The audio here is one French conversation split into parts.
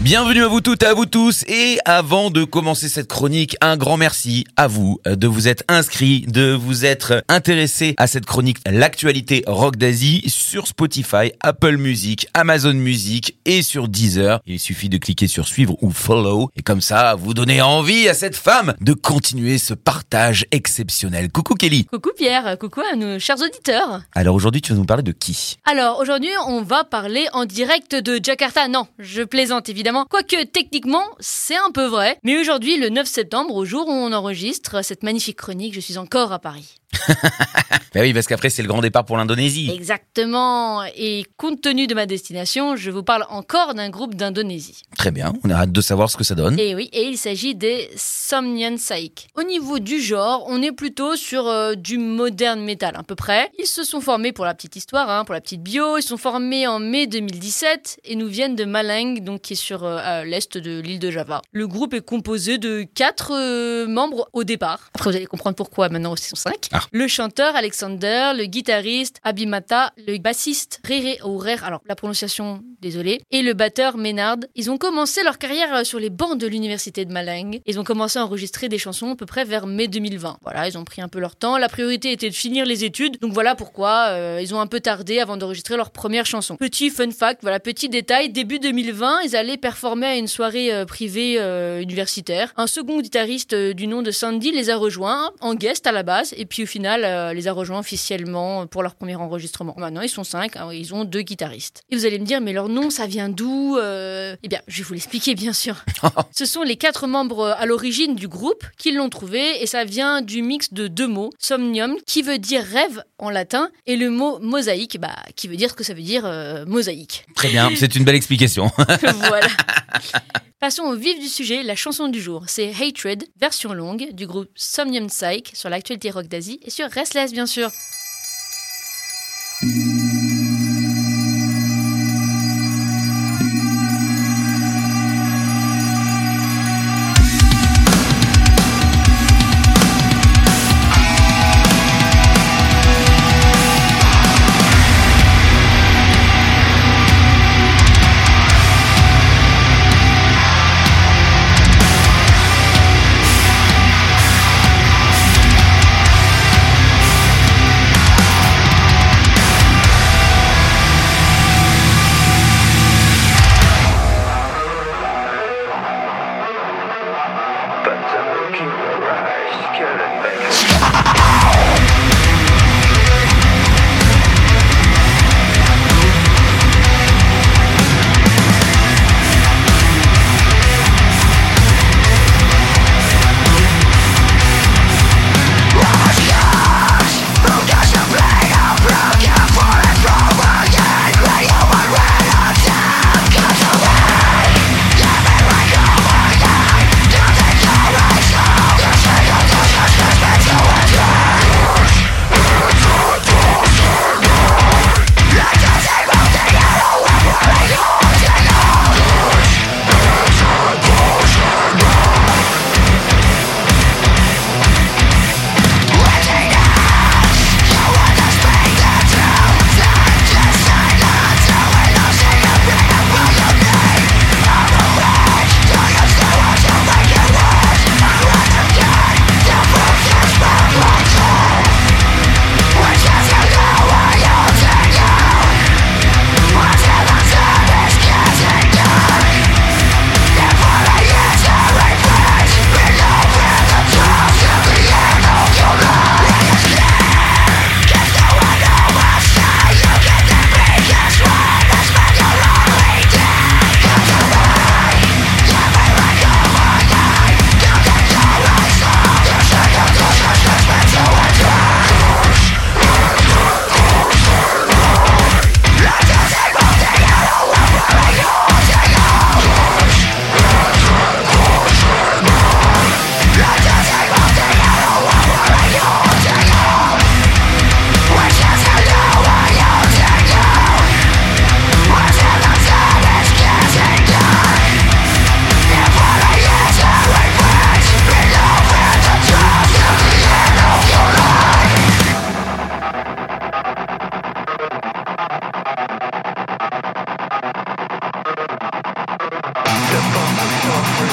Bienvenue à vous toutes et à vous tous. Et avant de commencer cette chronique, un grand merci à vous de vous être inscrits, de vous être intéressés à cette chronique L'actualité rock d'Asie sur Spotify, Apple Music, Amazon Music et sur Deezer. Il suffit de cliquer sur suivre ou follow et comme ça, vous donnez envie à cette femme de continuer ce partage exceptionnel. Coucou Kelly. Coucou Pierre, coucou à nos chers auditeurs. Alors aujourd'hui, tu vas nous parler de qui? Alors aujourd'hui, on va parler en direct de Jakarta. Non, je plaisante évidemment Quoique techniquement, c'est un peu vrai. Mais aujourd'hui, le 9 septembre, au jour où on enregistre cette magnifique chronique, je suis encore à Paris ben oui, parce qu'après, c'est le grand départ pour l'Indonésie. Exactement. Et compte tenu de ma destination, je vous parle encore d'un groupe d'Indonésie. Très bien, on a hâte de savoir ce que ça donne. Et oui, et il s'agit des Somnian Saik. Au niveau du genre, on est plutôt sur euh, du modern metal à peu près. Ils se sont formés pour la petite histoire, hein, pour la petite bio. Ils sont formés en mai 2017 et nous viennent de Malang, donc qui est sur euh, l'est de l'île de Java. Le groupe est composé de 4 euh, membres au départ. Après, vous allez comprendre pourquoi maintenant ils sont 5. Le chanteur Alexander, le guitariste Abimata, le bassiste Rere Ourer, alors la prononciation, désolé, et le batteur Ménard, ils ont commencé leur carrière euh, sur les bancs de l'université de Malingue. Ils ont commencé à enregistrer des chansons à peu près vers mai 2020. Voilà, ils ont pris un peu leur temps. La priorité était de finir les études, donc voilà pourquoi euh, ils ont un peu tardé avant d'enregistrer leur première chanson. Petit fun fact, voilà, petit détail, début 2020, ils allaient performer à une soirée euh, privée universitaire. Un second guitariste du nom de Sandy les a rejoints en guest à la base, et puis final, euh, les a rejoints officiellement pour leur premier enregistrement. Maintenant, ils sont cinq, hein, ils ont deux guitaristes. Et vous allez me dire, mais leur nom, ça vient d'où euh? Eh bien, je vais vous l'expliquer, bien sûr. Ce sont les quatre membres à l'origine du groupe qui l'ont trouvé, et ça vient du mix de deux mots, somnium, qui veut dire rêve en latin, et le mot mosaïque, bah, qui veut dire ce que ça veut dire euh, mosaïque. Très bien, c'est une belle explication. voilà. Passons au vif du sujet, la chanson du jour. C'est Hatred, version longue, du groupe Somnium Psych sur l'actualité rock d'Asie et sur Restless bien sûr.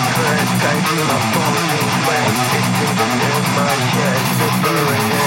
First time you were born, you went into the my chest, separated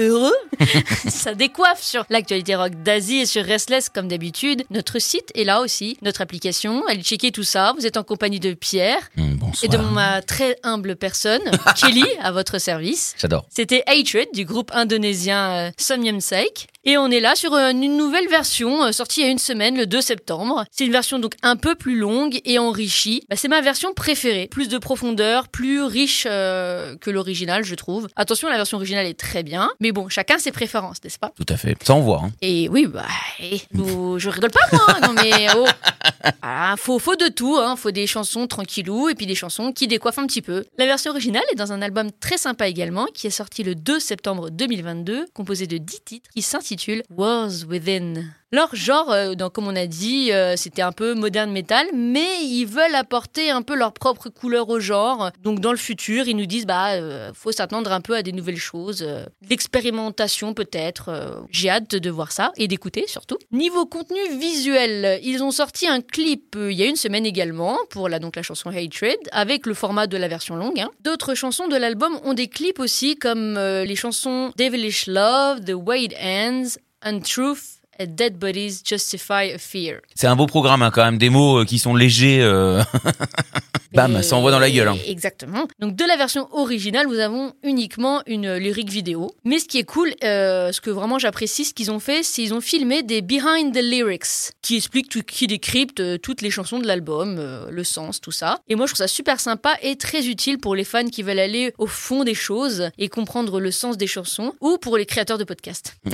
heureux Ça décoiffe sur l'actualité rock d'Asie et sur Restless comme d'habitude. Notre site est là aussi, notre application. Allez checker tout ça. Vous êtes en compagnie de Pierre bonsoir. et de ma très humble personne, Kelly, à votre service. J'adore. C'était Hatred du groupe indonésien euh, Somyum Sake. Et on est là sur euh, une nouvelle version euh, sortie il y a une semaine, le 2 septembre. C'est une version donc un peu plus longue et enrichie. Bah, c'est ma version préférée. Plus de profondeur, plus riche euh, que l'original, je trouve. Attention, la version originale est très bien. Mais bon, chacun ses préférences, n'est-ce pas? Tout à fait. Ça on voit. Hein. Et oui, bah, eh, nous- je rigole pas moi. hein. Non mais oh. Ah, faut, faut de tout. Hein. Faut des chansons tranquillou et puis des chansons qui décoiffent un petit peu. La version originale est dans un album très sympa également qui est sorti le 2 septembre 2022, composé de 10 titres qui s'intitule Wars Within. Leur genre, euh, comme on a dit, euh, c'était un peu moderne metal, mais ils veulent apporter un peu leur propre couleur au genre. Donc dans le futur, ils nous disent bah euh, faut s'attendre un peu à des nouvelles choses, l'expérimentation peut-être. euh, J'ai hâte de voir ça et d'écouter surtout. Niveau contenu visuel, ils ont sorti un clip il y a une semaine également pour la donc la chanson Hatred avec le format de la version longue. hein. D'autres chansons de l'album ont des clips aussi comme les chansons Devilish Love, The Way It Ends, Untruth Dead Bodies Justify a Fear. C'est un beau programme hein, quand même. Des mots euh, qui sont légers. euh, Bam, Et- ça envoie dans la gueule. hein. Exactement. Donc de la version originale, nous avons uniquement une euh, lyrique vidéo. Mais ce qui est cool, euh, ce que vraiment j'apprécie, ce qu'ils ont fait, c'est qu'ils ont filmé des behind the lyrics qui expliquent, tout- qui décryptent toutes les chansons de l'album, le sens, tout ça. Et moi, je trouve ça super sympa et très utile pour les fans qui veulent aller au fond des choses et comprendre le sens des chansons, ou pour les créateurs de podcasts.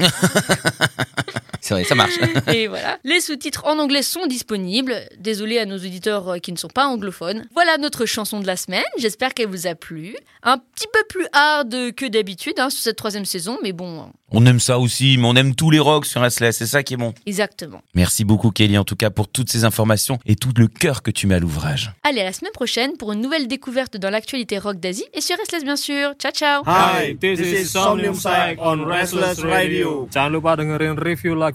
C'est vrai, ça marche. Et voilà. Les sous-titres en anglais sont disponibles. Désolé à nos auditeurs euh, qui ne sont pas anglophones. Voilà notre chanson de la semaine. J'espère qu'elle vous a plu. Un petit peu plus hard que d'habitude hein, sur cette troisième saison, mais bon, on aime ça aussi, mais on aime tous les rocks sur Restless. C'est ça qui est bon. exactement. Merci beaucoup Kelly en tout cas pour toutes ces informations et tout le cœur que tu mets à l'ouvrage. Allez, à la semaine prochaine pour une nouvelle découverte dans l'actualité rock d'Asie et sur Restless bien sûr. Ciao ciao Hi, this, is Somnium Psych on Restless Radio. Jangan lupa dengerin review